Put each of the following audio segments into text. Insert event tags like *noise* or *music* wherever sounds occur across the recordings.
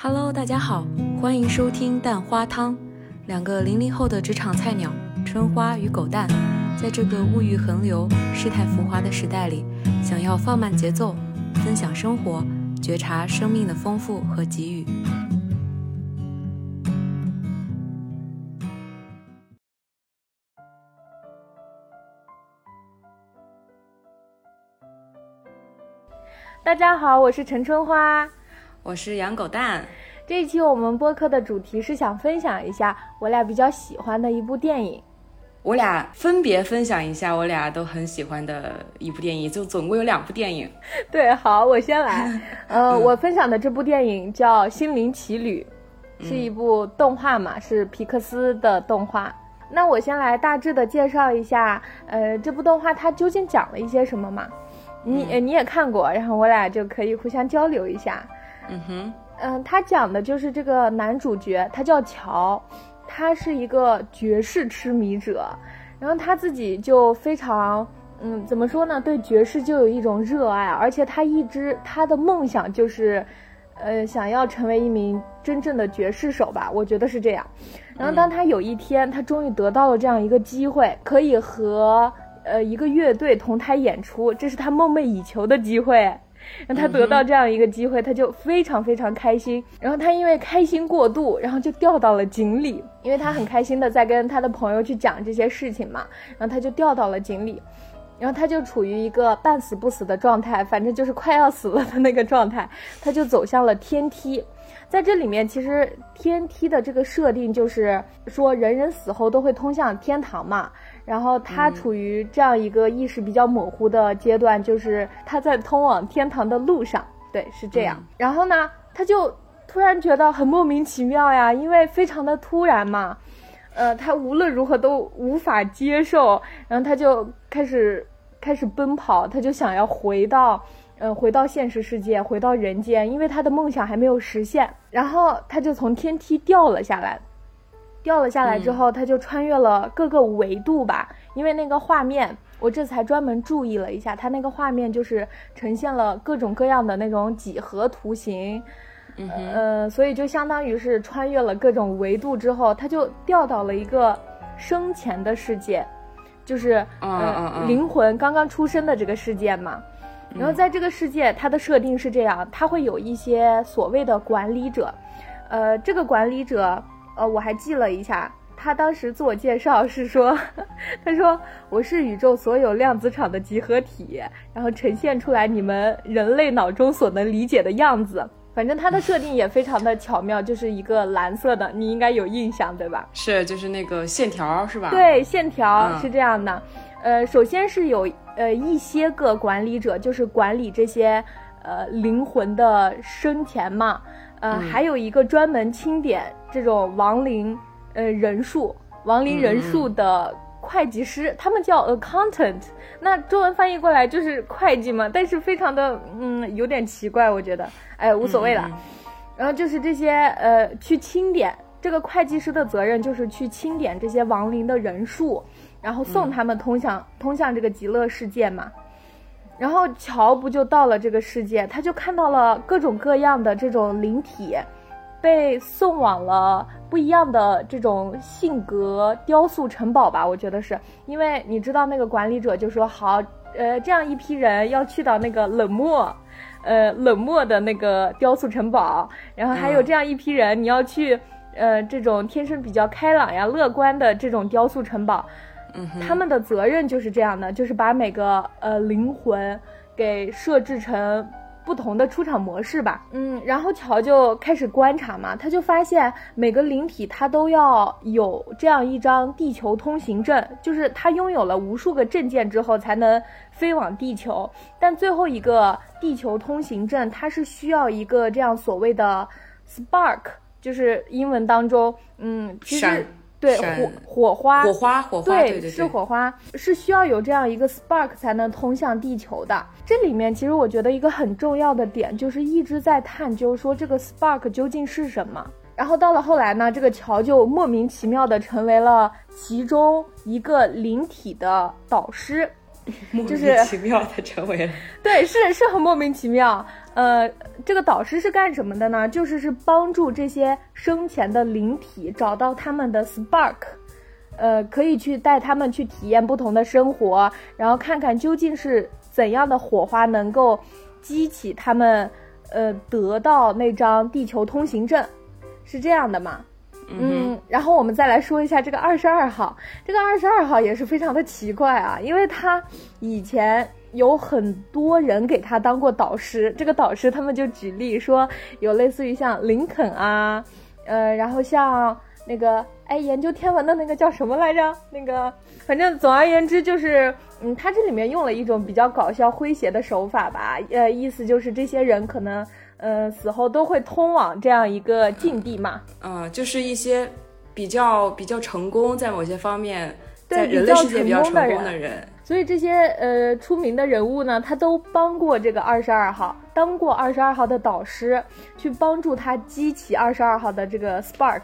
Hello，大家好，欢迎收听蛋花汤。两个零零后的职场菜鸟，春花与狗蛋，在这个物欲横流、世态浮华的时代里，想要放慢节奏，分享生活，觉察生命的丰富和给予。大家好，我是陈春花。我是养狗蛋。这一期我们播客的主题是想分享一下我俩比较喜欢的一部电影。我俩分别分享一下我俩都很喜欢的一部电影，就总共有两部电影。*laughs* 对，好，我先来。*laughs* 呃，我分享的这部电影叫《心灵奇旅》，是一部动画嘛，是皮克斯的动画。那我先来大致的介绍一下，呃，这部动画它究竟讲了一些什么嘛？你你也看过，然后我俩就可以互相交流一下。嗯哼，嗯，他讲的就是这个男主角，他叫乔，他是一个爵士痴迷者，然后他自己就非常，嗯，怎么说呢？对爵士就有一种热爱，而且他一直他的梦想就是，呃，想要成为一名真正的爵士手吧，我觉得是这样。然后当他有一天，他终于得到了这样一个机会，可以和呃一个乐队同台演出，这是他梦寐以求的机会。让他得到这样一个机会，他就非常非常开心。然后他因为开心过度，然后就掉到了井里。因为他很开心的在跟他的朋友去讲这些事情嘛，然后他就掉到了井里。然后他就处于一个半死不死的状态，反正就是快要死了的那个状态。他就走向了天梯。在这里面，其实天梯的这个设定就是说，人人死后都会通向天堂嘛。然后他处于这样一个意识比较模糊的阶段，就是他在通往天堂的路上，对，是这样。然后呢，他就突然觉得很莫名其妙呀，因为非常的突然嘛，呃，他无论如何都无法接受，然后他就开始开始奔跑，他就想要回到，呃，回到现实世界，回到人间，因为他的梦想还没有实现。然后他就从天梯掉了下来。掉了下来之后，他就穿越了各个维度吧，因为那个画面，我这才专门注意了一下，它那个画面就是呈现了各种各样的那种几何图形，嗯呃，所以就相当于是穿越了各种维度之后，他就掉到了一个生前的世界，就是呃灵魂刚刚出生的这个世界嘛。然后在这个世界，它的设定是这样，它会有一些所谓的管理者，呃，这个管理者。呃，我还记了一下，他当时自我介绍是说，*laughs* 他说我是宇宙所有量子场的集合体，然后呈现出来你们人类脑中所能理解的样子。反正他的设定也非常的巧妙，就是一个蓝色的，你应该有印象对吧？是，就是那个线条是吧？对，线条是这样的。呃，首先是有呃一些个管理者，就是管理这些呃灵魂的生前嘛。呃，还有一个专门清点这种亡灵，呃，人数亡灵人数的会计师，他们叫 accountant，那中文翻译过来就是会计嘛，但是非常的嗯有点奇怪，我觉得，哎，无所谓了。然后就是这些呃去清点，这个会计师的责任就是去清点这些亡灵的人数，然后送他们通向通向这个极乐世界嘛。然后乔不就到了这个世界，他就看到了各种各样的这种灵体，被送往了不一样的这种性格雕塑城堡吧。我觉得是因为你知道那个管理者就说好，呃，这样一批人要去到那个冷漠，呃，冷漠的那个雕塑城堡，然后还有这样一批人你要去，呃，这种天生比较开朗呀、乐观的这种雕塑城堡。他们的责任就是这样的，就是把每个呃灵魂给设置成不同的出场模式吧。嗯，然后乔就开始观察嘛，他就发现每个灵体他都要有这样一张地球通行证，就是他拥有了无数个证件之后才能飞往地球。但最后一个地球通行证，它是需要一个这样所谓的 spark，就是英文当中，嗯，其实。对火火花火花火花对是火花是需要有这样一个 spark 才能通向地球的。这里面其实我觉得一个很重要的点就是一直在探究说这个 spark 究竟是什么。然后到了后来呢，这个桥就莫名其妙的成为了其中一个灵体的导师，*laughs* 莫名其妙的成为了。对，是是很莫名其妙。呃，这个导师是干什么的呢？就是是帮助这些生前的灵体找到他们的 spark，呃，可以去带他们去体验不同的生活，然后看看究竟是怎样的火花能够激起他们，呃，得到那张地球通行证，是这样的吗？嗯，然后我们再来说一下这个二十二号，这个二十二号也是非常的奇怪啊，因为他以前有很多人给他当过导师，这个导师他们就举例说，有类似于像林肯啊，呃，然后像那个哎研究天文的那个叫什么来着？那个反正总而言之就是，嗯，他这里面用了一种比较搞笑诙谐的手法吧，呃，意思就是这些人可能。呃，死后都会通往这样一个境地嘛？嗯，就是一些比较比较成功，在某些方面，在人类世界比较成功的人。所以这些呃出名的人物呢，他都帮过这个二十二号，当过二十二号的导师，去帮助他激起二十二号的这个 spark。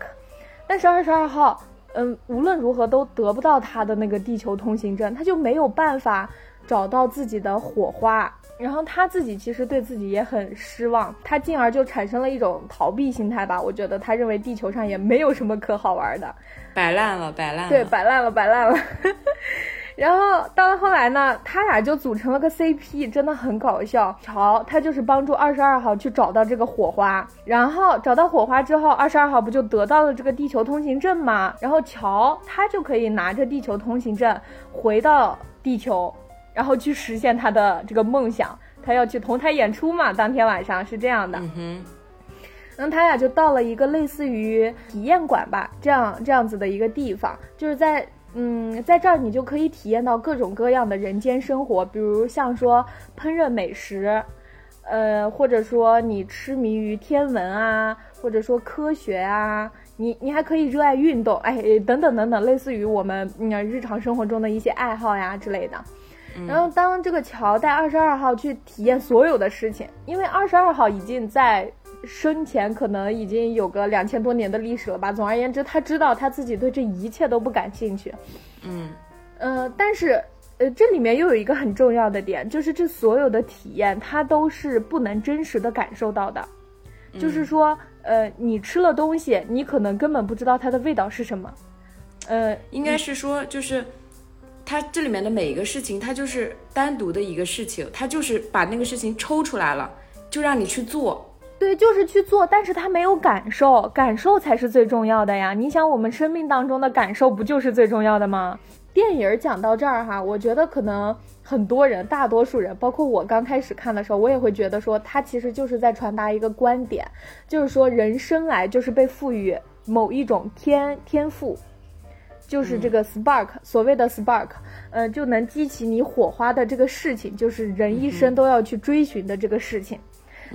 但是二十二号，嗯，无论如何都得不到他的那个地球通行证，他就没有办法找到自己的火花。然后他自己其实对自己也很失望，他进而就产生了一种逃避心态吧。我觉得他认为地球上也没有什么可好玩的，摆烂了，摆烂了，对，摆烂了，摆烂了。*laughs* 然后到了后来呢，他俩就组成了个 CP，真的很搞笑。乔他就是帮助二十二号去找到这个火花，然后找到火花之后，二十二号不就得到了这个地球通行证吗？然后乔他就可以拿着地球通行证回到地球。然后去实现他的这个梦想，他要去同台演出嘛。当天晚上是这样的，嗯哼，那他俩就到了一个类似于体验馆吧，这样这样子的一个地方，就是在嗯，在这儿你就可以体验到各种各样的人间生活，比如像说烹饪美食，呃，或者说你痴迷于天文啊，或者说科学啊，你你还可以热爱运动，哎，*laughs* 等等等等，类似于我们嗯日常生活中的一些爱好呀之类的。然后，当这个乔带二十二号去体验所有的事情，因为二十二号已经在生前可能已经有个两千多年的历史了吧。总而言之，他知道他自己对这一切都不感兴趣。嗯，呃，但是，呃，这里面又有一个很重要的点，就是这所有的体验，他都是不能真实的感受到的。就是说，呃，你吃了东西，你可能根本不知道它的味道是什么。呃，应该是说，就是。它这里面的每一个事情，它就是单独的一个事情，它就是把那个事情抽出来了，就让你去做。对，就是去做，但是他没有感受，感受才是最重要的呀。你想，我们生命当中的感受不就是最重要的吗？电影讲到这儿哈，我觉得可能很多人，大多数人，包括我刚开始看的时候，我也会觉得说，它其实就是在传达一个观点，就是说人生来就是被赋予某一种天天赋。就是这个 spark，所谓的 spark，呃，就能激起你火花的这个事情，就是人一生都要去追寻的这个事情。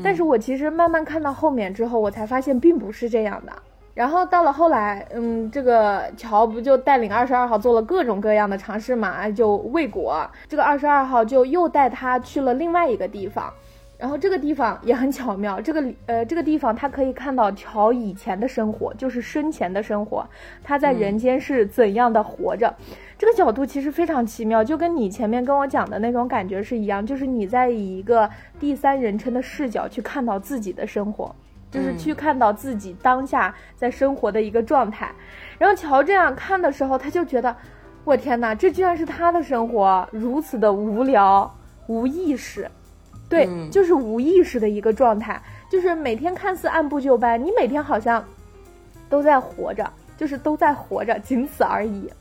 但是我其实慢慢看到后面之后，我才发现并不是这样的。然后到了后来，嗯，这个乔不就带领二十二号做了各种各样的尝试嘛，就未果，这个二十二号就又带他去了另外一个地方。然后这个地方也很巧妙，这个呃这个地方他可以看到乔以前的生活，就是生前的生活，他在人间是怎样的活着，这个角度其实非常奇妙，就跟你前面跟我讲的那种感觉是一样，就是你在以一个第三人称的视角去看到自己的生活，就是去看到自己当下在生活的一个状态。然后乔这样看的时候，他就觉得，我天哪，这居然是他的生活，如此的无聊无意识。对，就是无意识的一个状态，就是每天看似按部就班，你每天好像都在活着，就是都在活着，仅此而已。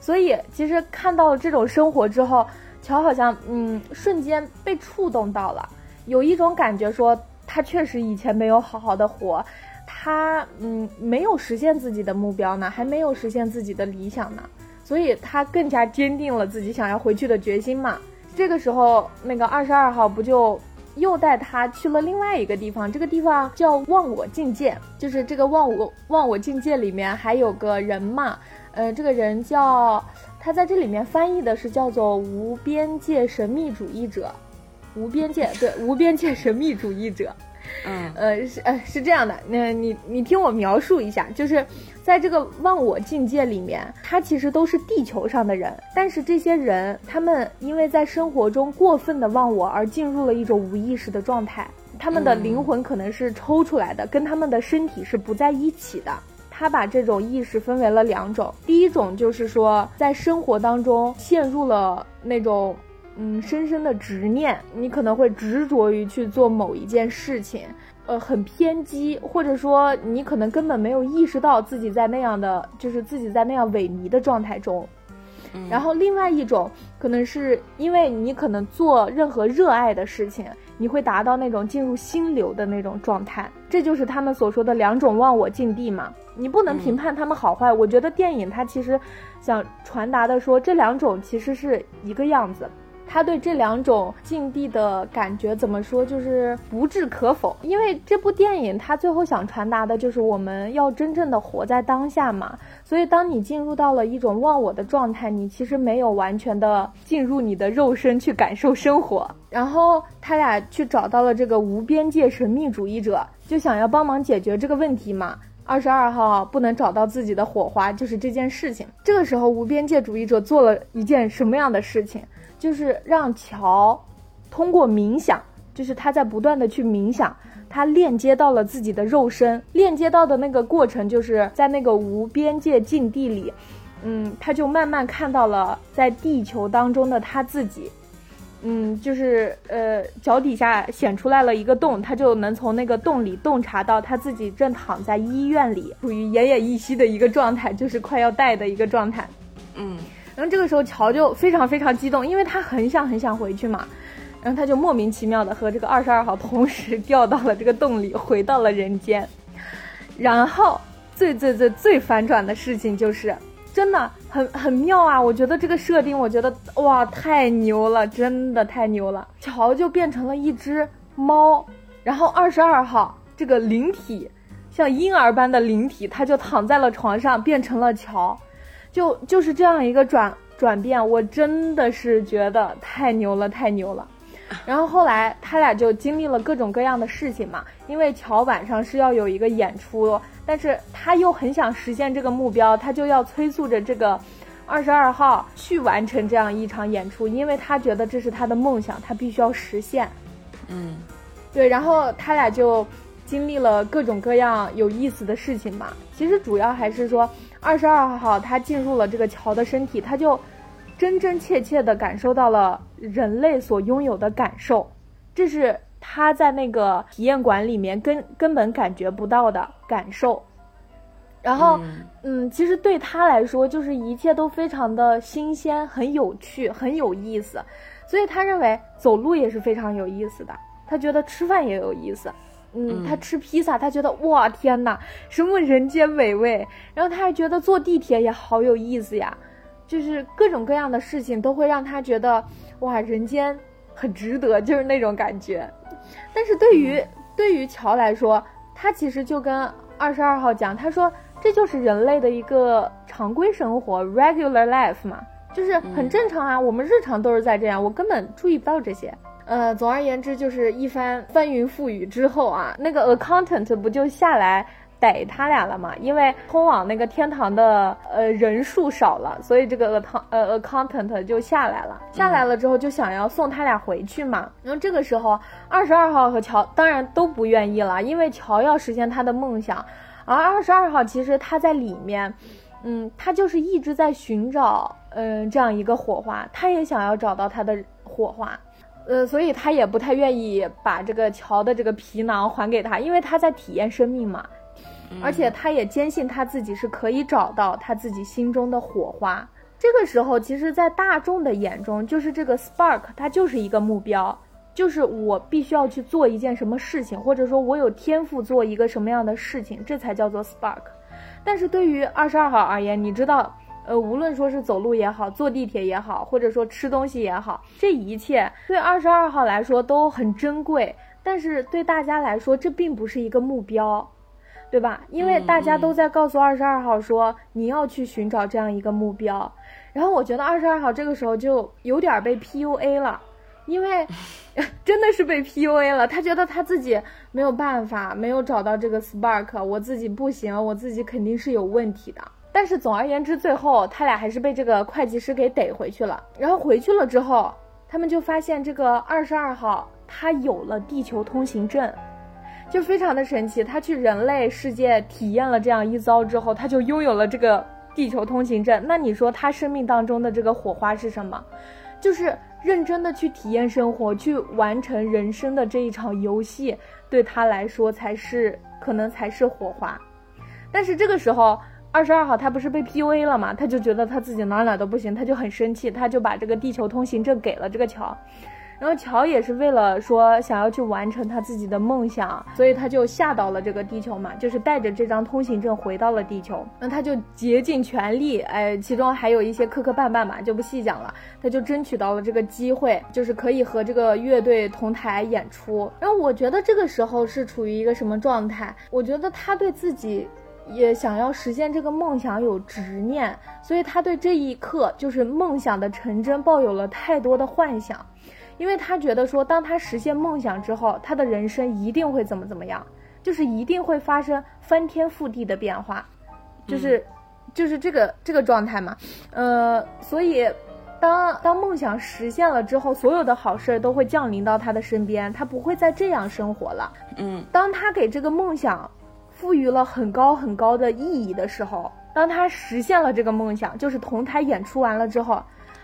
所以，其实看到了这种生活之后，乔好像嗯，瞬间被触动到了，有一种感觉说，他确实以前没有好好的活，他嗯，没有实现自己的目标呢，还没有实现自己的理想呢，所以他更加坚定了自己想要回去的决心嘛。这个时候，那个二十二号不就又带他去了另外一个地方？这个地方叫忘我境界，就是这个忘我忘我境界里面还有个人嘛，呃，这个人叫他在这里面翻译的是叫做无边界神秘主义者，无边界对 *laughs* 无边界神秘主义者。嗯，呃，是呃是这样的，那你你听我描述一下，就是在这个忘我境界里面，他其实都是地球上的人，但是这些人他们因为在生活中过分的忘我而进入了一种无意识的状态，他们的灵魂可能是抽出来的，跟他们的身体是不在一起的。他把这种意识分为了两种，第一种就是说，在生活当中陷入了那种嗯深深的执念，你可能会执着于去做某一件事情，呃，很偏激，或者说你可能根本没有意识到自己在那样的，就是自己在那样萎靡的状态中。然后另外一种可能是因为你可能做任何热爱的事情。你会达到那种进入心流的那种状态，这就是他们所说的两种忘我境地嘛。你不能评判他们好坏，我觉得电影它其实想传达的说这两种其实是一个样子。他对这两种境地的感觉怎么说？就是不置可否。因为这部电影他最后想传达的就是我们要真正的活在当下嘛。所以当你进入到了一种忘我的状态，你其实没有完全的进入你的肉身去感受生活。*laughs* 然后他俩去找到了这个无边界神秘主义者，就想要帮忙解决这个问题嘛。二十二号不能找到自己的火花，就是这件事情。这个时候，无边界主义者做了一件什么样的事情？就是让乔通过冥想，就是他在不断的去冥想，他链接到了自己的肉身，链接到的那个过程，就是在那个无边界境地里，嗯，他就慢慢看到了在地球当中的他自己，嗯，就是呃脚底下显出来了一个洞，他就能从那个洞里洞察到他自己正躺在医院里，处于奄奄一息的一个状态，就是快要带的一个状态，嗯。然后这个时候，乔就非常非常激动，因为他很想很想回去嘛。然后他就莫名其妙的和这个二十二号同时掉到了这个洞里，回到了人间。然后最最最最反转的事情就是，真的很很妙啊！我觉得这个设定，我觉得哇太牛了，真的太牛了。乔就变成了一只猫，然后二十二号这个灵体，像婴儿般的灵体，他就躺在了床上，变成了乔。就就是这样一个转转变，我真的是觉得太牛了，太牛了。*laughs* 然后后来他俩就经历了各种各样的事情嘛，因为乔晚上是要有一个演出，但是他又很想实现这个目标，他就要催促着这个二十二号去完成这样一场演出，因为他觉得这是他的梦想，他必须要实现。嗯，对，然后他俩就经历了各种各样有意思的事情嘛。其实主要还是说。二十二号，他进入了这个乔的身体，他就真真切切地感受到了人类所拥有的感受，这是他在那个体验馆里面根根本感觉不到的感受。然后，嗯，其实对他来说，就是一切都非常的新鲜，很有趣，很有意思，所以他认为走路也是非常有意思的，他觉得吃饭也有意思。嗯，他吃披萨，他觉得哇天哪，什么人间美味。然后他还觉得坐地铁也好有意思呀，就是各种各样的事情都会让他觉得哇，人间很值得，就是那种感觉。但是对于对于乔来说，他其实就跟二十二号讲，他说这就是人类的一个常规生活，regular life 嘛，就是很正常啊，我们日常都是在这样，我根本注意不到这些。呃，总而言之，就是一番翻云覆雨之后啊，那个 accountant 不就下来逮他俩了吗？因为通往那个天堂的呃人数少了，所以这个 account 呃 accountant 就下来了。下来了之后，就想要送他俩回去嘛。然后这个时候，二十二号和乔当然都不愿意了，因为乔要实现他的梦想，而二十二号其实他在里面，嗯，他就是一直在寻找嗯这样一个火花，他也想要找到他的火花。呃，所以他也不太愿意把这个乔的这个皮囊还给他，因为他在体验生命嘛，而且他也坚信他自己是可以找到他自己心中的火花。这个时候，其实，在大众的眼中，就是这个 spark，它就是一个目标，就是我必须要去做一件什么事情，或者说我有天赋做一个什么样的事情，这才叫做 spark。但是对于二十二号而言，你知道。呃，无论说是走路也好，坐地铁也好，或者说吃东西也好，这一切对二十二号来说都很珍贵，但是对大家来说，这并不是一个目标，对吧？因为大家都在告诉二十二号说你要去寻找这样一个目标，然后我觉得二十二号这个时候就有点被 PUA 了，因为 *laughs* 真的是被 PUA 了，他觉得他自己没有办法，没有找到这个 spark，我自己不行，我自己肯定是有问题的。但是总而言之，最后他俩还是被这个会计师给逮回去了。然后回去了之后，他们就发现这个二十二号他有了地球通行证，就非常的神奇。他去人类世界体验了这样一遭之后，他就拥有了这个地球通行证。那你说他生命当中的这个火花是什么？就是认真的去体验生活，去完成人生的这一场游戏，对他来说才是可能才是火花。但是这个时候。二十二号他不是被 PUA 了嘛？他就觉得他自己哪哪都不行，他就很生气，他就把这个地球通行证给了这个乔。然后乔也是为了说想要去完成他自己的梦想，所以他就下到了这个地球嘛，就是带着这张通行证回到了地球。那他就竭尽全力，哎，其中还有一些磕磕绊绊嘛，就不细讲了。他就争取到了这个机会，就是可以和这个乐队同台演出。然后我觉得这个时候是处于一个什么状态？我觉得他对自己。也想要实现这个梦想，有执念，所以他对这一刻就是梦想的成真抱有了太多的幻想，因为他觉得说，当他实现梦想之后，他的人生一定会怎么怎么样，就是一定会发生翻天覆地的变化，就是，就是这个这个状态嘛，呃，所以当当梦想实现了之后，所有的好事儿都会降临到他的身边，他不会再这样生活了，嗯，当他给这个梦想。赋予了很高很高的意义的时候，当他实现了这个梦想，就是同台演出完了之后，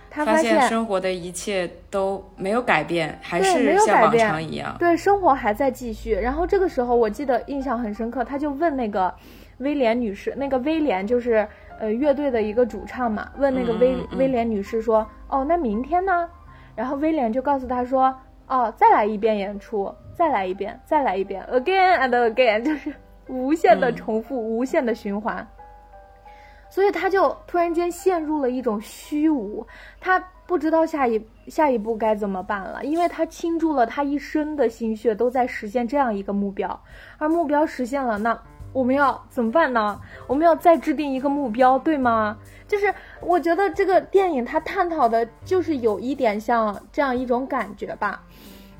他发现生活的一切都没有改变，还是像往常一样。对，生活还在继续。然后这个时候，我记得印象很深刻，他就问那个威廉女士，那个威廉就是呃乐队的一个主唱嘛，问那个威威廉女士说：“哦，那明天呢？”然后威廉就告诉他说：“哦，再来一遍演出，再来一遍，再来一遍，again and again，就是。”无限的重复，无限的循环，所以他就突然间陷入了一种虚无，他不知道下一下一步该怎么办了，因为他倾注了他一生的心血，都在实现这样一个目标，而目标实现了，那我们要怎么办呢？我们要再制定一个目标，对吗？就是我觉得这个电影它探讨的就是有一点像这样一种感觉吧。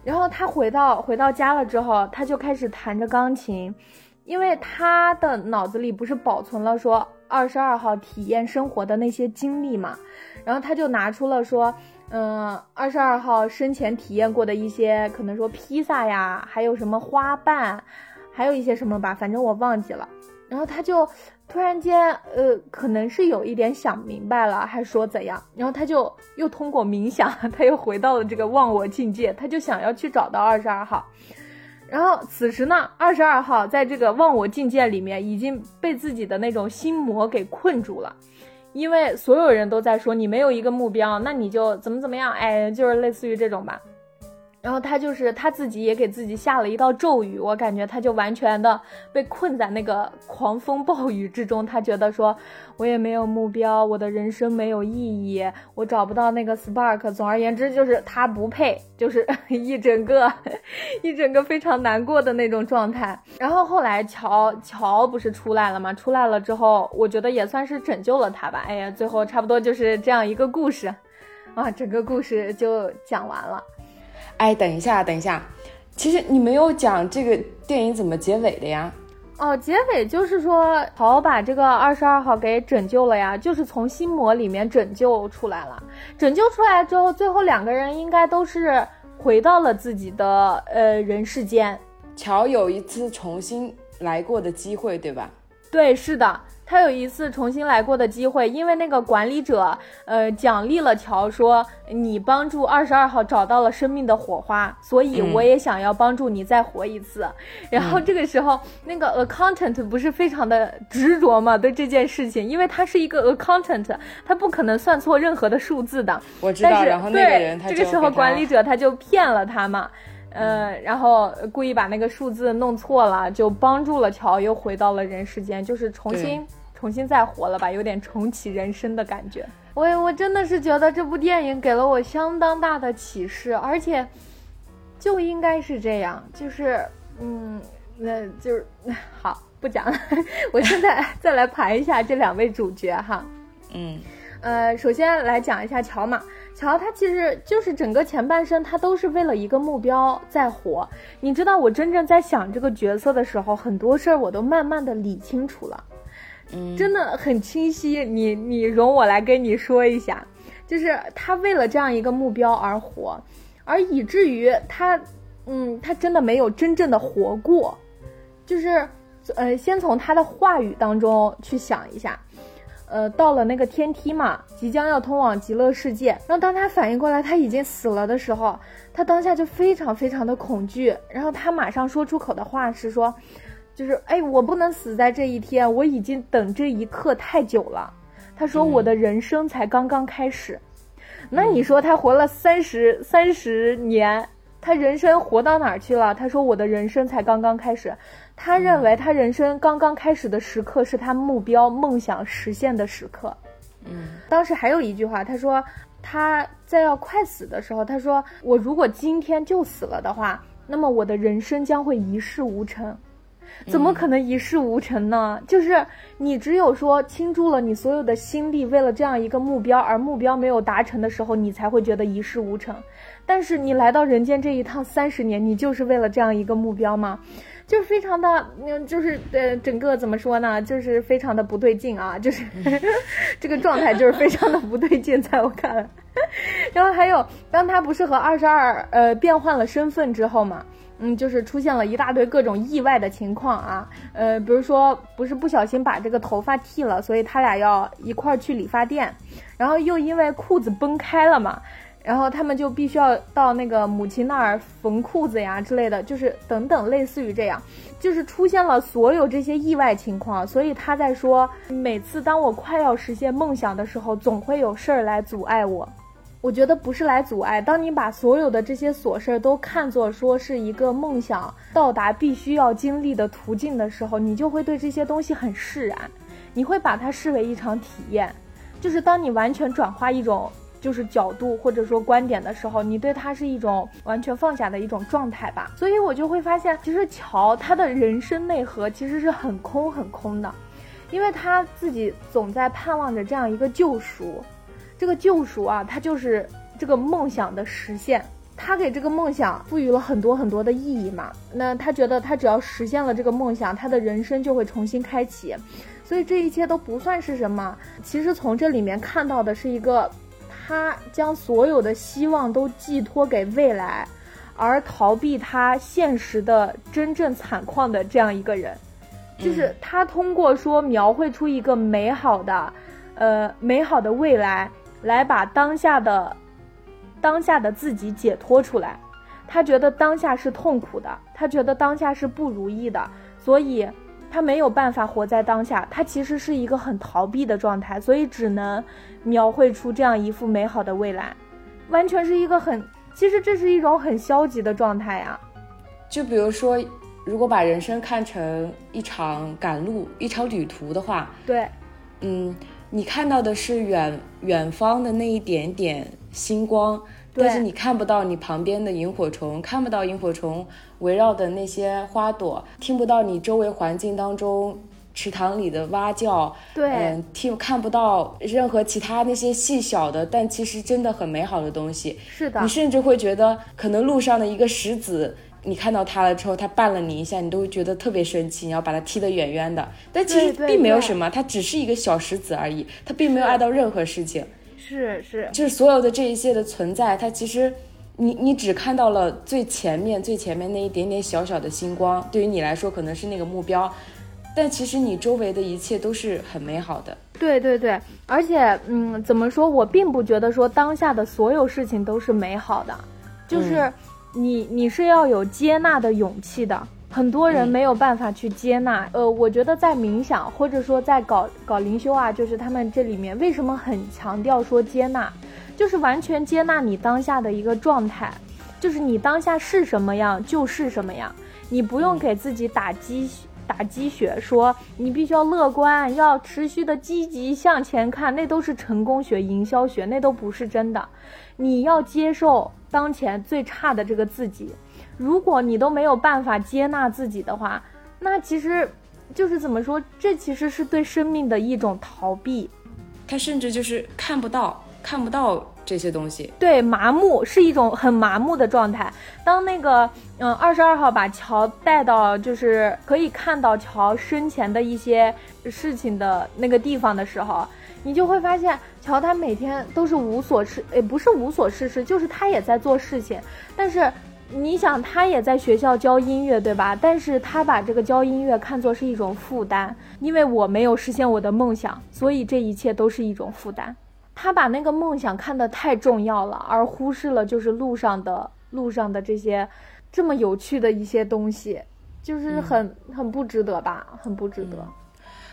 然后他回到回到家了之后，他就开始弹着钢琴。因为他的脑子里不是保存了说二十二号体验生活的那些经历嘛，然后他就拿出了说，嗯，二十二号生前体验过的一些，可能说披萨呀，还有什么花瓣，还有一些什么吧，反正我忘记了。然后他就突然间，呃，可能是有一点想明白了，还说怎样，然后他就又通过冥想，*laughs* 他又回到了这个忘我境界，他就想要去找到二十二号。然后此时呢，二十二号在这个忘我境界里面已经被自己的那种心魔给困住了，因为所有人都在说你没有一个目标，那你就怎么怎么样，哎，就是类似于这种吧。然后他就是他自己也给自己下了一道咒语，我感觉他就完全的被困在那个狂风暴雨之中。他觉得说，我也没有目标，我的人生没有意义，我找不到那个 spark。总而言之，就是他不配，就是 *laughs* 一整个一整个非常难过的那种状态。然后后来乔乔不是出来了吗？出来了之后，我觉得也算是拯救了他吧。哎呀，最后差不多就是这样一个故事，啊，整个故事就讲完了。哎，等一下，等一下，其实你没有讲这个电影怎么结尾的呀？哦，结尾就是说，好把这个二十二号给拯救了呀，就是从心魔里面拯救出来了。拯救出来之后，最后两个人应该都是回到了自己的呃人世间。乔有一次重新来过的机会，对吧？对，是的。他有一次重新来过的机会，因为那个管理者，呃，奖励了乔，说你帮助二十二号找到了生命的火花，所以我也想要帮助你再活一次。然后这个时候，那个 accountant 不是非常的执着嘛，对这件事情，因为他是一个 accountant，他不可能算错任何的数字的。我知道。然后那个人他这个时候管理者他就骗了他嘛，呃，然后故意把那个数字弄错了，就帮助了乔，又回到了人世间，就是重新。重新再活了吧，有点重启人生的感觉。我我真的是觉得这部电影给了我相当大的启示，而且就应该是这样，就是嗯，那就是 *laughs* 好不讲了。*laughs* 我现在再来盘一下这两位主角哈，嗯，呃，首先来讲一下乔马，乔他其实就是整个前半生他都是为了一个目标在活。你知道我真正在想这个角色的时候，很多事儿我都慢慢的理清楚了。真的很清晰，你你容我来跟你说一下，就是他为了这样一个目标而活，而以至于他，嗯，他真的没有真正的活过，就是，呃，先从他的话语当中去想一下，呃，到了那个天梯嘛，即将要通往极乐世界，然后当他反应过来他已经死了的时候，他当下就非常非常的恐惧，然后他马上说出口的话是说，就是哎，我不能死在这一天，我已经等这一刻太久了。他说我的人生才刚刚开始，那你说他活了三十三十年。他人生活到哪儿去了？他说：“我的人生才刚刚开始。”他认为他人生刚刚开始的时刻是他目标梦想实现的时刻。嗯，当时还有一句话，他说他在要快死的时候，他说：“我如果今天就死了的话，那么我的人生将会一事无成。”怎么可能一事无成呢？就是你只有说倾注了你所有的心力，为了这样一个目标，而目标没有达成的时候，你才会觉得一事无成。但是你来到人间这一趟三十年，你就是为了这样一个目标吗？就是非常的，嗯，就是呃，整个怎么说呢？就是非常的不对劲啊！就是 *laughs* 这个状态就是非常的不对劲，在我看来。*laughs* 然后还有，当他不是和二十二呃变换了身份之后嘛？嗯，就是出现了一大堆各种意外的情况啊，呃，比如说不是不小心把这个头发剃了，所以他俩要一块儿去理发店，然后又因为裤子崩开了嘛，然后他们就必须要到那个母亲那儿缝裤子呀之类的，就是等等类似于这样，就是出现了所有这些意外情况，所以他在说，每次当我快要实现梦想的时候，总会有事儿来阻碍我。我觉得不是来阻碍。当你把所有的这些琐事儿都看作说是一个梦想到达必须要经历的途径的时候，你就会对这些东西很释然，你会把它视为一场体验。就是当你完全转化一种就是角度或者说观点的时候，你对它是一种完全放下的一种状态吧。所以我就会发现，其实乔他的人生内核其实是很空很空的，因为他自己总在盼望着这样一个救赎。这个救赎啊，它就是这个梦想的实现。他给这个梦想赋予了很多很多的意义嘛。那他觉得他只要实现了这个梦想，他的人生就会重新开启。所以这一切都不算是什么。其实从这里面看到的是一个，他将所有的希望都寄托给未来，而逃避他现实的真正惨况的这样一个人。就是他通过说描绘出一个美好的，呃，美好的未来。来把当下的当下的自己解脱出来，他觉得当下是痛苦的，他觉得当下是不如意的，所以他没有办法活在当下，他其实是一个很逃避的状态，所以只能描绘出这样一幅美好的未来，完全是一个很，其实这是一种很消极的状态呀。就比如说，如果把人生看成一场赶路、一场旅途的话，对，嗯。你看到的是远远方的那一点点星光，但是你看不到你旁边的萤火虫，看不到萤火虫围绕的那些花朵，听不到你周围环境当中池塘里的蛙叫，对，嗯，听看不到任何其他那些细小的，但其实真的很美好的东西。是的，你甚至会觉得可能路上的一个石子。你看到他了之后，他绊了你一下，你都会觉得特别生气，你要把他踢得远远的。但其实并没有什么，他只是一个小石子而已，他并没有碍到任何事情。是是，就是所有的这一切的存在，它其实你你只看到了最前面最前面那一点点小小的星光，对于你来说可能是那个目标，但其实你周围的一切都是很美好的。对对对，而且嗯，怎么说我并不觉得说当下的所有事情都是美好的，就是。你你是要有接纳的勇气的，很多人没有办法去接纳。呃，我觉得在冥想或者说在搞搞灵修啊，就是他们这里面为什么很强调说接纳，就是完全接纳你当下的一个状态，就是你当下是什么样就是什么样，你不用给自己打鸡打鸡血，说你必须要乐观，要持续的积极向前看，那都是成功学、营销学，那都不是真的。你要接受。当前最差的这个自己，如果你都没有办法接纳自己的话，那其实就是怎么说？这其实是对生命的一种逃避。他甚至就是看不到，看不到这些东西。对，麻木是一种很麻木的状态。当那个嗯二十二号把乔带到就是可以看到乔生前的一些事情的那个地方的时候。你就会发现，乔丹每天都是无所事，也不是无所事事，就是他也在做事情，但是你想，他也在学校教音乐，对吧？但是他把这个教音乐看作是一种负担，因为我没有实现我的梦想，所以这一切都是一种负担。他把那个梦想看得太重要了，而忽视了就是路上的路上的这些这么有趣的一些东西，就是很很不值得吧，很不值得。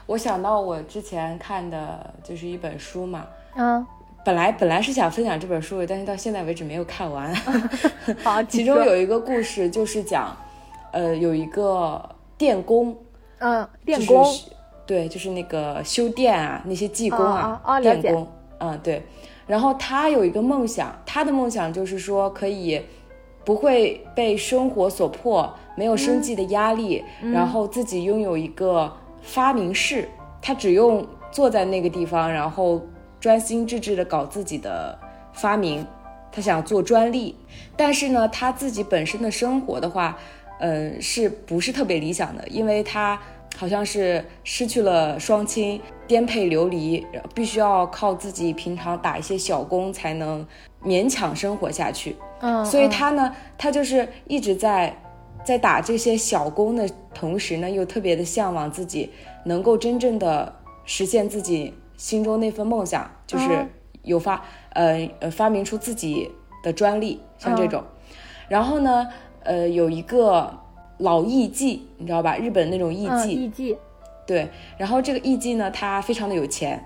我想到我之前看的就是一本书嘛，嗯。本来本来是想分享这本书的，但是到现在为止没有看完。*laughs* 好，其中有一个故事就是讲，呃，有一个电工，嗯，电工，对，就是那个修电啊，那些技工啊，电工，嗯，对。然后他有一个梦想，他的梦想就是说可以不会被生活所迫，没有生计的压力，然后自己拥有一个发明室，他只用坐在那个地方，然后。专心致志的搞自己的发明，他想做专利，但是呢，他自己本身的生活的话，嗯，是不是特别理想的？因为他好像是失去了双亲，颠沛流离，必须要靠自己平常打一些小工才能勉强生活下去。嗯，所以他呢，他就是一直在在打这些小工的同时呢，又特别的向往自己能够真正的实现自己。心中那份梦想就是有发呃呃发明出自己的专利，像这种。然后呢，呃，有一个老艺妓，你知道吧？日本那种艺妓。艺妓。对。然后这个艺妓呢，他非常的有钱。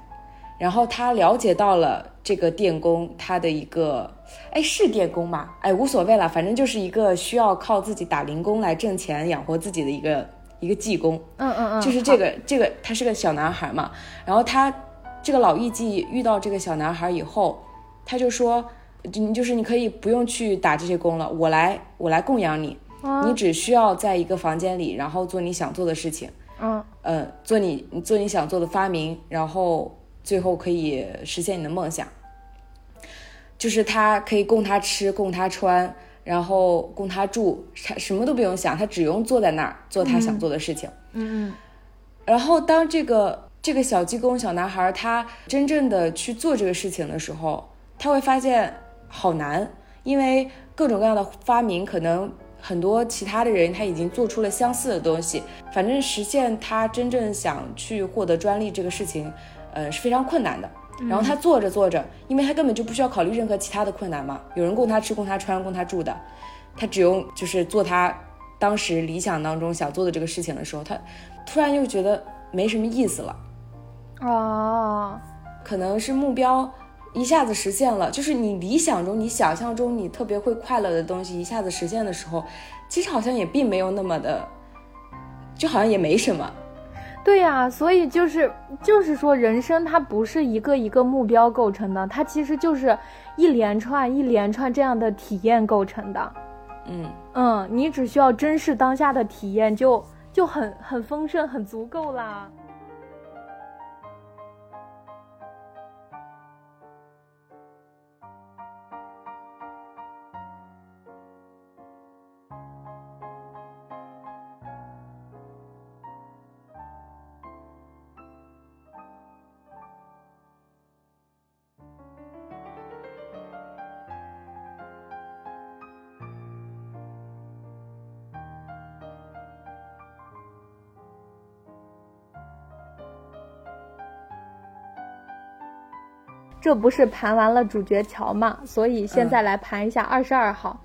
然后他了解到了这个电工，他的一个，哎，是电工吗？哎，无所谓了，反正就是一个需要靠自己打零工来挣钱养活自己的一个一个技工。嗯嗯嗯。就是这个这个，他是个小男孩嘛。然后他。这个老艺妓遇到这个小男孩以后，他就说：“你就是你可以不用去打这些工了，我来我来供养你，你只需要在一个房间里，然后做你想做的事情，嗯呃，做你做你想做的发明，然后最后可以实现你的梦想。就是他可以供他吃，供他穿，然后供他住，他什么都不用想，他只用坐在那儿做他想做的事情。嗯嗯，然后当这个。这个小技工小男孩，他真正的去做这个事情的时候，他会发现好难，因为各种各样的发明，可能很多其他的人他已经做出了相似的东西，反正实现他真正想去获得专利这个事情，呃是非常困难的。然后他做着做着，因为他根本就不需要考虑任何其他的困难嘛，有人供他吃、供他穿、供他住的，他只用就是做他当时理想当中想做的这个事情的时候，他突然又觉得没什么意思了。哦，可能是目标一下子实现了，就是你理想中、你想象中你特别会快乐的东西一下子实现的时候，其实好像也并没有那么的，就好像也没什么。对呀，所以就是就是说，人生它不是一个一个目标构成的，它其实就是一连串一连串这样的体验构成的。嗯嗯，你只需要珍视当下的体验，就就很很丰盛、很足够啦。这不是盘完了主角乔嘛？所以现在来盘一下二十二号，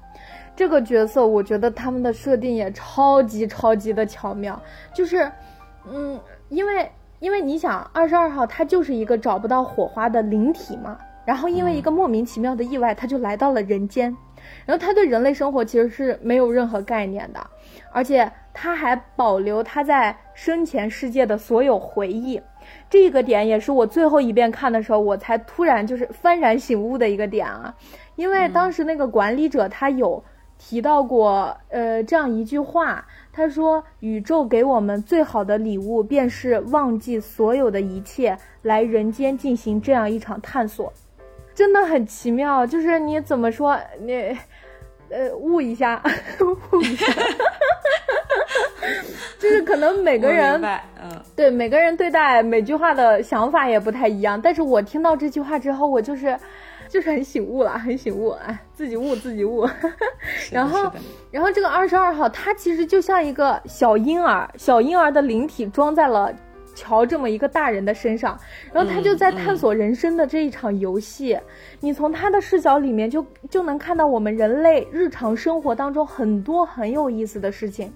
这个角色，我觉得他们的设定也超级超级的巧妙。就是，嗯，因为因为你想，二十二号他就是一个找不到火花的灵体嘛，然后因为一个莫名其妙的意外，他就来到了人间，然后他对人类生活其实是没有任何概念的，而且他还保留他在生前世界的所有回忆。这个点也是我最后一遍看的时候，我才突然就是幡然醒悟的一个点啊，因为当时那个管理者他有提到过，呃，这样一句话，他说：“宇宙给我们最好的礼物，便是忘记所有的一切，来人间进行这样一场探索。”真的很奇妙，就是你怎么说你。呃，悟一下，悟一下，*laughs* 就是可能每个人，嗯，对每个人对待每句话的想法也不太一样。但是我听到这句话之后，我就是，就是很醒悟了，很醒悟，哎，自己悟自己悟。*laughs* 然后，然后这个二十二号，它其实就像一个小婴儿，小婴儿的灵体装在了乔这么一个大人的身上，然后他就在探索人生的这一场游戏。你从他的视角里面就就能看到我们人类日常生活当中很多很有意思的事情。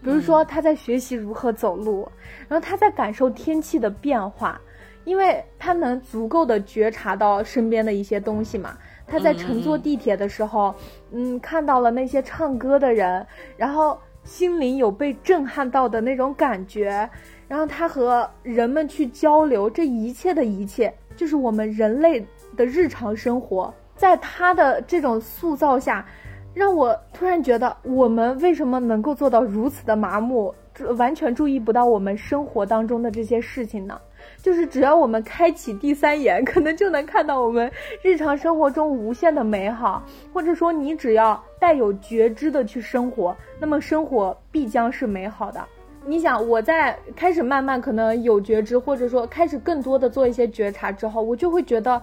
比如说，他在学习如何走路，然后他在感受天气的变化，因为他能足够的觉察到身边的一些东西嘛。他在乘坐地铁的时候，嗯，看到了那些唱歌的人，然后心灵有被震撼到的那种感觉，然后他和人们去交流，这一切的一切，就是我们人类的日常生活，在他的这种塑造下。让我突然觉得，我们为什么能够做到如此的麻木，完全注意不到我们生活当中的这些事情呢？就是只要我们开启第三眼，可能就能看到我们日常生活中无限的美好。或者说，你只要带有觉知的去生活，那么生活必将是美好的。你想，我在开始慢慢可能有觉知，或者说开始更多的做一些觉察之后，我就会觉得，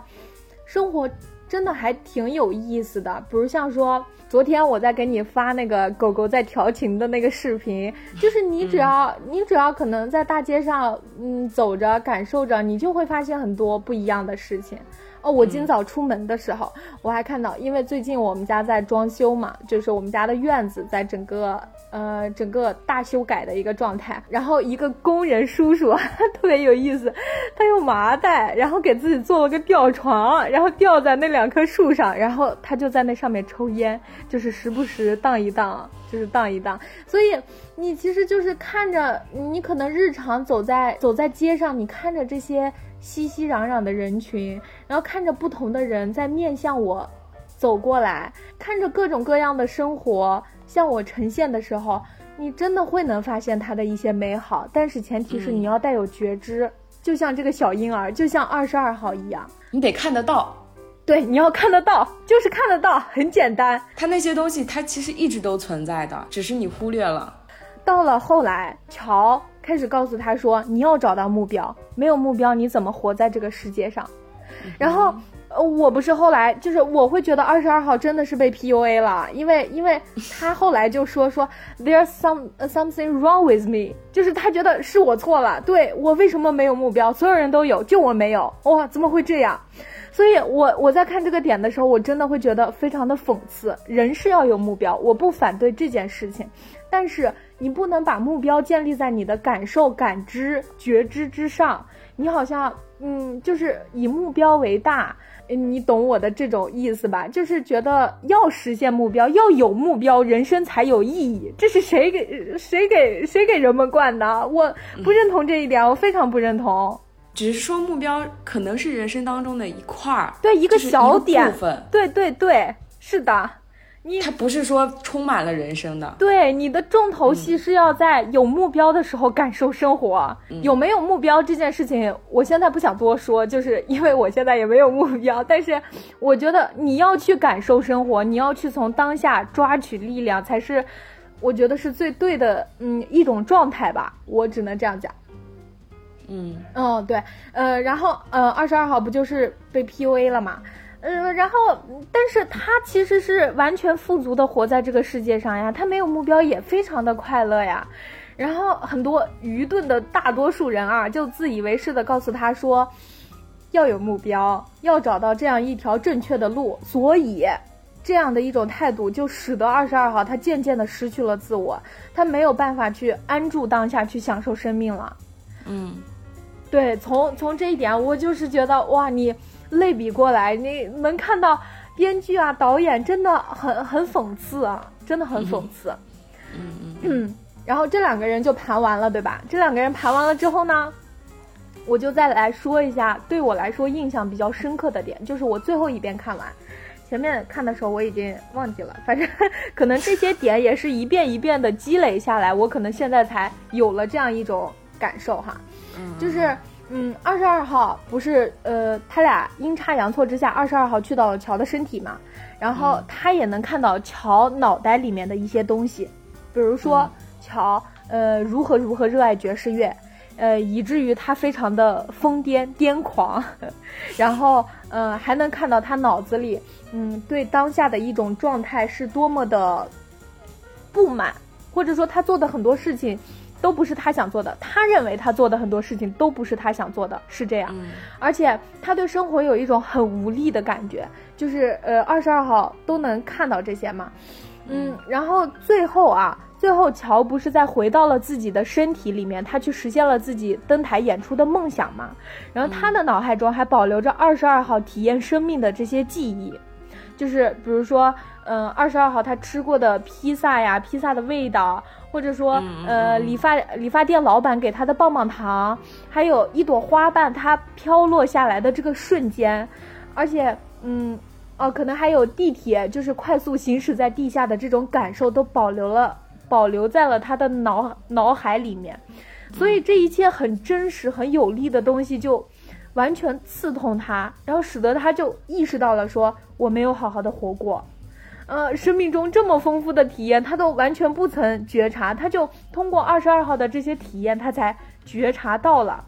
生活真的还挺有意思的。比如像说。昨天我在给你发那个狗狗在调情的那个视频，就是你只要你只要可能在大街上嗯走着感受着，你就会发现很多不一样的事情。哦，我今早出门的时候，我还看到，因为最近我们家在装修嘛，就是我们家的院子在整个呃整个大修改的一个状态。然后一个工人叔叔 *laughs* 特别有意思，他用麻袋，然后给自己做了个吊床，然后吊在那两棵树上，然后他就在那上面抽烟，就是时不时荡一荡，就是荡一荡。所以你其实就是看着，你可能日常走在走在街上，你看着这些。熙熙攘攘的人群，然后看着不同的人在面向我走过来，看着各种各样的生活向我呈现的时候，你真的会能发现它的一些美好。但是前提是你要带有觉知，就像这个小婴儿，就像二十二号一样，你得看得到。对，你要看得到，就是看得到，很简单。它那些东西，它其实一直都存在的，只是你忽略了。到了后来，乔。开始告诉他说：“你要找到目标，没有目标你怎么活在这个世界上？”然后，呃，我不是后来就是我会觉得二十二号真的是被 PUA 了，因为因为他后来就说说 There's some something wrong with me，就是他觉得是我错了，对我为什么没有目标？所有人都有，就我没有，哇，怎么会这样？所以，我我在看这个点的时候，我真的会觉得非常的讽刺。人是要有目标，我不反对这件事情，但是。你不能把目标建立在你的感受、感知、觉知之上。你好像，嗯，就是以目标为大，你懂我的这种意思吧？就是觉得要实现目标，要有目标，人生才有意义。这是谁给谁给谁给人们灌的？我不认同这一点，我非常不认同。只是说目标可能是人生当中的一块儿，对一个小点部分，对对对，是的。你它不是说充满了人生的，对你的重头戏是要在有目标的时候感受生活。有没有目标这件事情，我现在不想多说，就是因为我现在也没有目标。但是我觉得你要去感受生活，你要去从当下抓取力量，才是我觉得是最对的，嗯，一种状态吧。我只能这样讲。嗯嗯，对，呃，然后呃，二十二号不就是被 PUA 了嘛？嗯，然后，但是他其实是完全富足的活在这个世界上呀，他没有目标也非常的快乐呀。然后很多愚钝的大多数人啊，就自以为是的告诉他说，要有目标，要找到这样一条正确的路。所以，这样的一种态度就使得二十二号他渐渐的失去了自我，他没有办法去安住当下，去享受生命了。嗯，对，从从这一点，我就是觉得哇，你。类比过来，你能看到编剧啊、导演真的很很讽刺啊，真的很讽刺。嗯嗯嗯。然后这两个人就盘完了，对吧？这两个人盘完了之后呢，我就再来说一下对我来说印象比较深刻的点，就是我最后一遍看完，前面看的时候我已经忘记了，反正 *laughs* 可能这些点也是一遍一遍的积累下来，我可能现在才有了这样一种感受哈，就是。嗯，二十二号不是呃，他俩阴差阳错之下，二十二号去到了乔的身体嘛，然后他也能看到乔脑袋里面的一些东西，比如说乔呃如何如何热爱爵士乐，呃以至于他非常的疯癫癫狂，*laughs* 然后嗯，还能看到他脑子里，嗯，对当下的一种状态是多么的不满，或者说他做的很多事情都不是他想做的，他认为他做的很多事情都不是他想做的，是这样。而且他对生活有一种很无力的感觉，就是呃，二十二号都能看到这些嘛，嗯，然后最后啊。最后，乔不是在回到了自己的身体里面，他去实现了自己登台演出的梦想嘛？然后他的脑海中还保留着二十二号体验生命的这些记忆，就是比如说，嗯，二十二号他吃过的披萨呀，披萨的味道，或者说，呃，理发理发店老板给他的棒棒糖，还有一朵花瓣它飘落下来的这个瞬间，而且，嗯，哦，可能还有地铁就是快速行驶在地下的这种感受都保留了。保留在了他的脑脑海里面，所以这一切很真实、很有力的东西就完全刺痛他，然后使得他就意识到了说我没有好好的活过，呃，生命中这么丰富的体验他都完全不曾觉察，他就通过二十二号的这些体验他才觉察到了，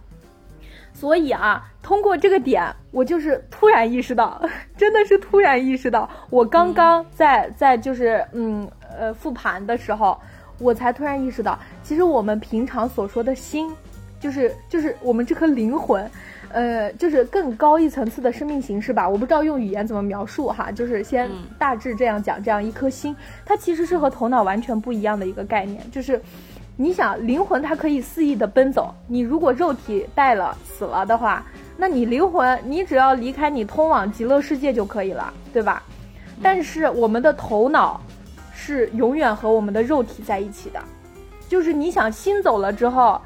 所以啊，通过这个点，我就是突然意识到，*laughs* 真的是突然意识到，我刚刚在在就是嗯。呃，复盘的时候，我才突然意识到，其实我们平常所说的心，就是就是我们这颗灵魂，呃，就是更高一层次的生命形式吧。我不知道用语言怎么描述哈，就是先大致这样讲，这样一颗心，它其实是和头脑完全不一样的一个概念。就是你想，灵魂它可以肆意的奔走，你如果肉体带了死了的话，那你灵魂你只要离开你通往极乐世界就可以了，对吧？但是我们的头脑。是永远和我们的肉体在一起的，就是你想心走了之后，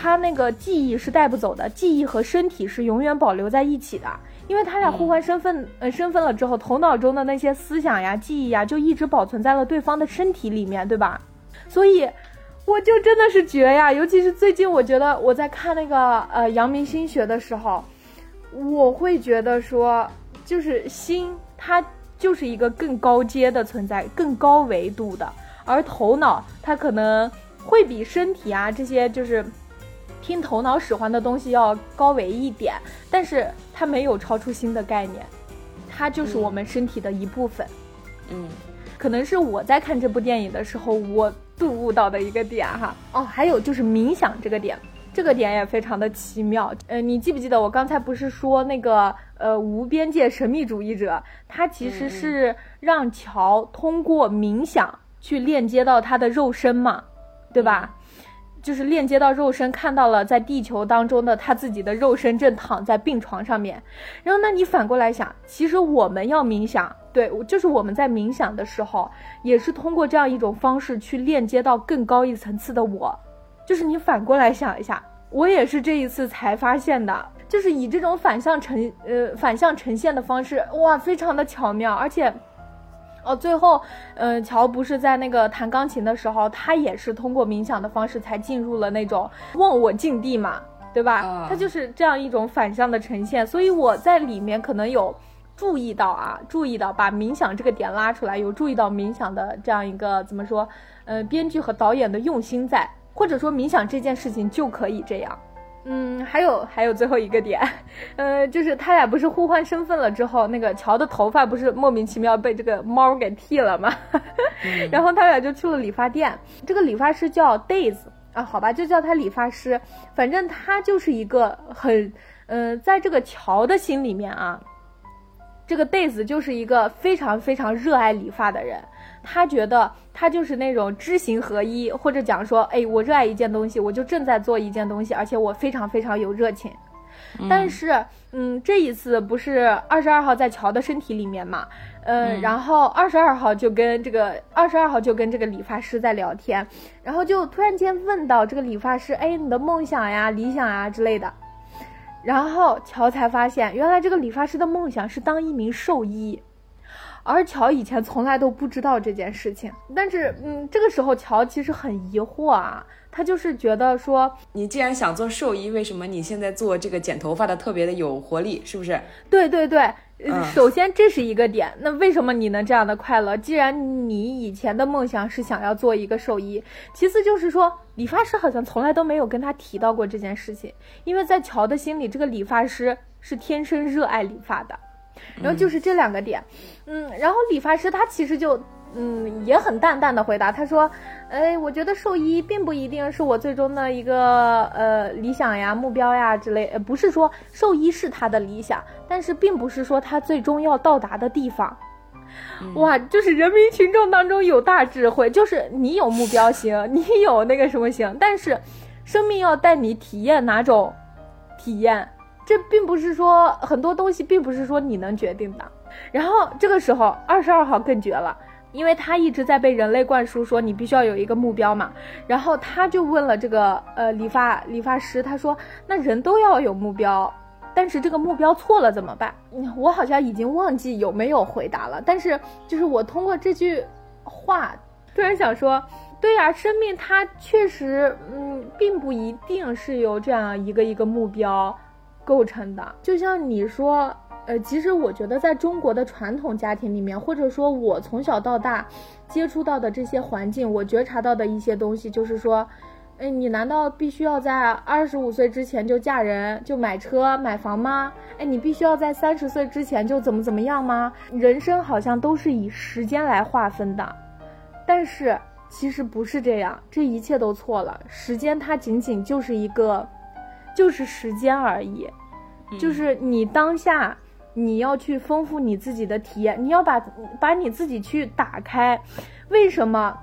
他那个记忆是带不走的，记忆和身体是永远保留在一起的，因为他俩互换身份，呃，身份了之后，头脑中的那些思想呀、记忆呀，就一直保存在了对方的身体里面，对吧？所以，我就真的是绝呀！尤其是最近，我觉得我在看那个呃阳明心学的时候，我会觉得说，就是心它。就是一个更高阶的存在，更高维度的，而头脑它可能会比身体啊这些就是听头脑使唤的东西要高维一点，但是它没有超出心的概念，它就是我们身体的一部分。嗯，可能是我在看这部电影的时候我顿悟到的一个点哈。哦，还有就是冥想这个点。这个点也非常的奇妙，呃，你记不记得我刚才不是说那个呃无边界神秘主义者，他其实是让乔通过冥想去链接到他的肉身嘛，对吧？就是链接到肉身，看到了在地球当中的他自己的肉身正躺在病床上面。然后，那你反过来想，其实我们要冥想，对，就是我们在冥想的时候，也是通过这样一种方式去链接到更高一层次的我。就是你反过来想一下，我也是这一次才发现的，就是以这种反向呈呃反向呈现的方式，哇，非常的巧妙，而且，哦，最后，嗯，乔不是在那个弹钢琴的时候，他也是通过冥想的方式才进入了那种忘我境地嘛，对吧？他就是这样一种反向的呈现，所以我在里面可能有注意到啊，注意到把冥想这个点拉出来，有注意到冥想的这样一个怎么说，呃，编剧和导演的用心在。或者说冥想这件事情就可以这样，嗯，还有还有最后一个点，呃，就是他俩不是互换身份了之后，那个乔的头发不是莫名其妙被这个猫给剃了吗？*laughs* 然后他俩就去了理发店，这个理发师叫 Days 啊，好吧，就叫他理发师，反正他就是一个很，嗯，在这个乔的心里面啊，这个 Days 就是一个非常非常热爱理发的人。他觉得他就是那种知行合一，或者讲说，哎，我热爱一件东西，我就正在做一件东西，而且我非常非常有热情。但是，嗯，这一次不是二十二号在乔的身体里面嘛，嗯，然后二十二号就跟这个二十二号就跟这个理发师在聊天，然后就突然间问到这个理发师，哎，你的梦想呀、理想呀之类的，然后乔才发现，原来这个理发师的梦想是当一名兽医。而乔以前从来都不知道这件事情，但是，嗯，这个时候乔其实很疑惑啊，他就是觉得说，你既然想做兽医，为什么你现在做这个剪头发的特别的有活力，是不是？对对对，首先这是一个点，那为什么你能这样的快乐？既然你以前的梦想是想要做一个兽医，其次就是说，理发师好像从来都没有跟他提到过这件事情，因为在乔的心里，这个理发师是天生热爱理发的。然后就是这两个点，嗯，然后理发师他其实就。嗯，也很淡淡的回答，他说：“哎，我觉得兽医并不一定是我最终的一个呃理想呀、目标呀之类，呃，不是说兽医是他的理想，但是并不是说他最终要到达的地方。哇，就是人民群众当中有大智慧，就是你有目标行，*laughs* 你有那个什么行，但是生命要带你体验哪种体验，这并不是说很多东西并不是说你能决定的。然后这个时候二十二号更绝了。”因为他一直在被人类灌输说你必须要有一个目标嘛，然后他就问了这个呃理发理发师，他说那人都要有目标，但是这个目标错了怎么办？我好像已经忘记有没有回答了，但是就是我通过这句话突然想说，对呀，生命它确实嗯并不一定是有这样一个一个目标构成的，就像你说。呃，其实我觉得，在中国的传统家庭里面，或者说我从小到大接触到的这些环境，我觉察到的一些东西，就是说，哎，你难道必须要在二十五岁之前就嫁人、就买车买房吗？哎，你必须要在三十岁之前就怎么怎么样吗？人生好像都是以时间来划分的，但是其实不是这样，这一切都错了。时间它仅仅就是一个，就是时间而已，就是你当下。你要去丰富你自己的体验，你要把把你自己去打开。为什么？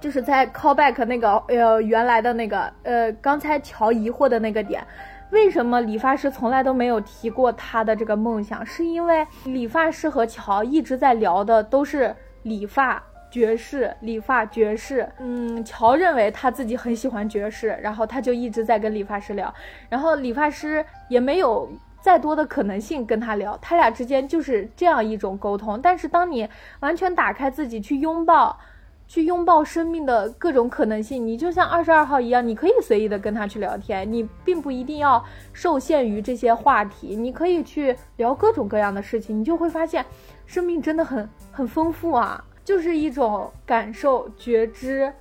就是在 callback 那个呃原来的那个呃刚才乔疑惑的那个点，为什么理发师从来都没有提过他的这个梦想？是因为理发师和乔一直在聊的都是理发爵士，理发爵士。嗯，乔认为他自己很喜欢爵士，然后他就一直在跟理发师聊，然后理发师也没有。再多的可能性跟他聊，他俩之间就是这样一种沟通。但是当你完全打开自己去拥抱，去拥抱生命的各种可能性，你就像二十二号一样，你可以随意的跟他去聊天，你并不一定要受限于这些话题，你可以去聊各种各样的事情，你就会发现，生命真的很很丰富啊，就是一种感受、觉知，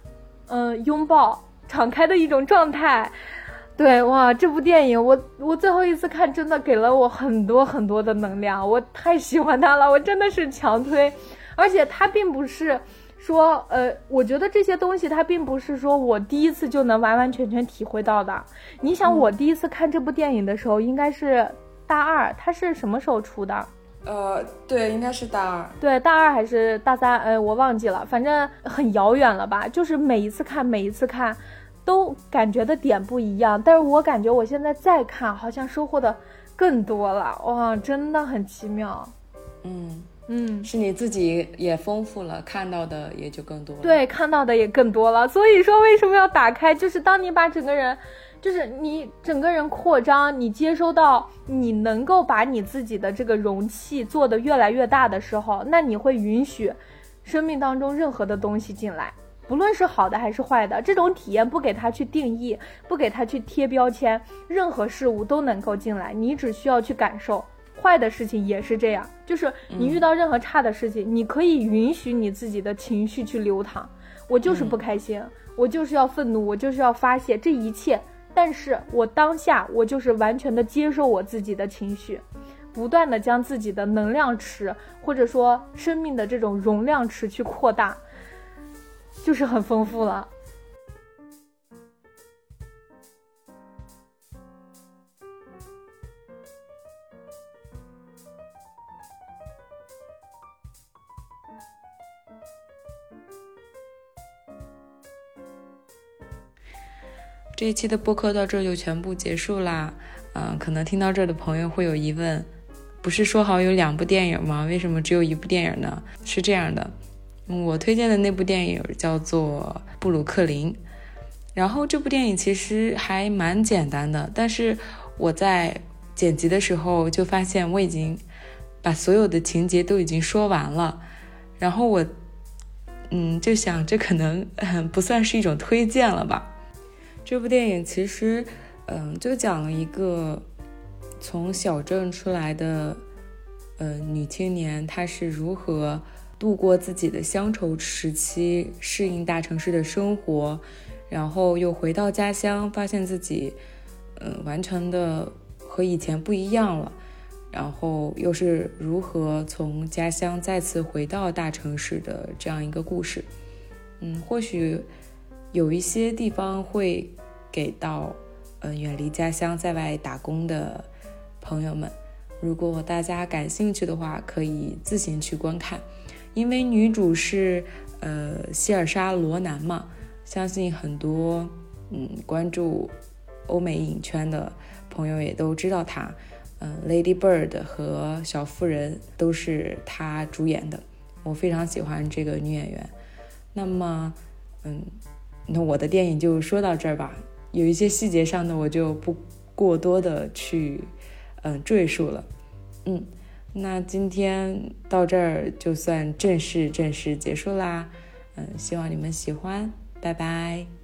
嗯，拥抱、敞开的一种状态。对哇，这部电影我我最后一次看，真的给了我很多很多的能量，我太喜欢它了，我真的是强推。而且它并不是说，呃，我觉得这些东西它并不是说我第一次就能完完全全体会到的。你想，我第一次看这部电影的时候应该是大二，它是什么时候出的？呃，对，应该是大二。对，大二还是大三？呃，我忘记了，反正很遥远了吧。就是每一次看，每一次看。都感觉的点不一样，但是我感觉我现在再看，好像收获的更多了，哇，真的很奇妙。嗯嗯，是你自己也丰富了，看到的也就更多了。对，看到的也更多了。所以说，为什么要打开？就是当你把整个人，就是你整个人扩张，你接收到，你能够把你自己的这个容器做得越来越大的时候，那你会允许生命当中任何的东西进来。不论是好的还是坏的，这种体验不给他去定义，不给他去贴标签，任何事物都能够进来，你只需要去感受。坏的事情也是这样，就是你遇到任何差的事情，你可以允许你自己的情绪去流淌。我就是不开心，我就是要愤怒，我就是要发泄这一切。但是我当下，我就是完全的接受我自己的情绪，不断的将自己的能量池或者说生命的这种容量池去扩大。就是很丰富了。这一期的播客到这就全部结束啦。嗯，可能听到这儿的朋友会有疑问：不是说好有两部电影吗？为什么只有一部电影呢？是这样的。我推荐的那部电影叫做《布鲁克林》，然后这部电影其实还蛮简单的，但是我在剪辑的时候就发现我已经把所有的情节都已经说完了，然后我，嗯，就想这可能不算是一种推荐了吧。这部电影其实，嗯，就讲了一个从小镇出来的，呃，女青年，她是如何。度过自己的乡愁时期，适应大城市的生活，然后又回到家乡，发现自己，嗯，完全的和以前不一样了。然后又是如何从家乡再次回到大城市的这样一个故事。嗯，或许有一些地方会给到，嗯，远离家乡在外打工的朋友们。如果大家感兴趣的话，可以自行去观看。因为女主是呃希尔莎罗南嘛，相信很多嗯关注欧美影圈的朋友也都知道她。嗯，《Lady Bird》和《小妇人》都是她主演的，我非常喜欢这个女演员。那么，嗯，那我的电影就说到这儿吧。有一些细节上的我就不过多的去嗯赘述了。嗯，那今天到这儿就算正式正式结束啦。嗯，希望你们喜欢，拜拜。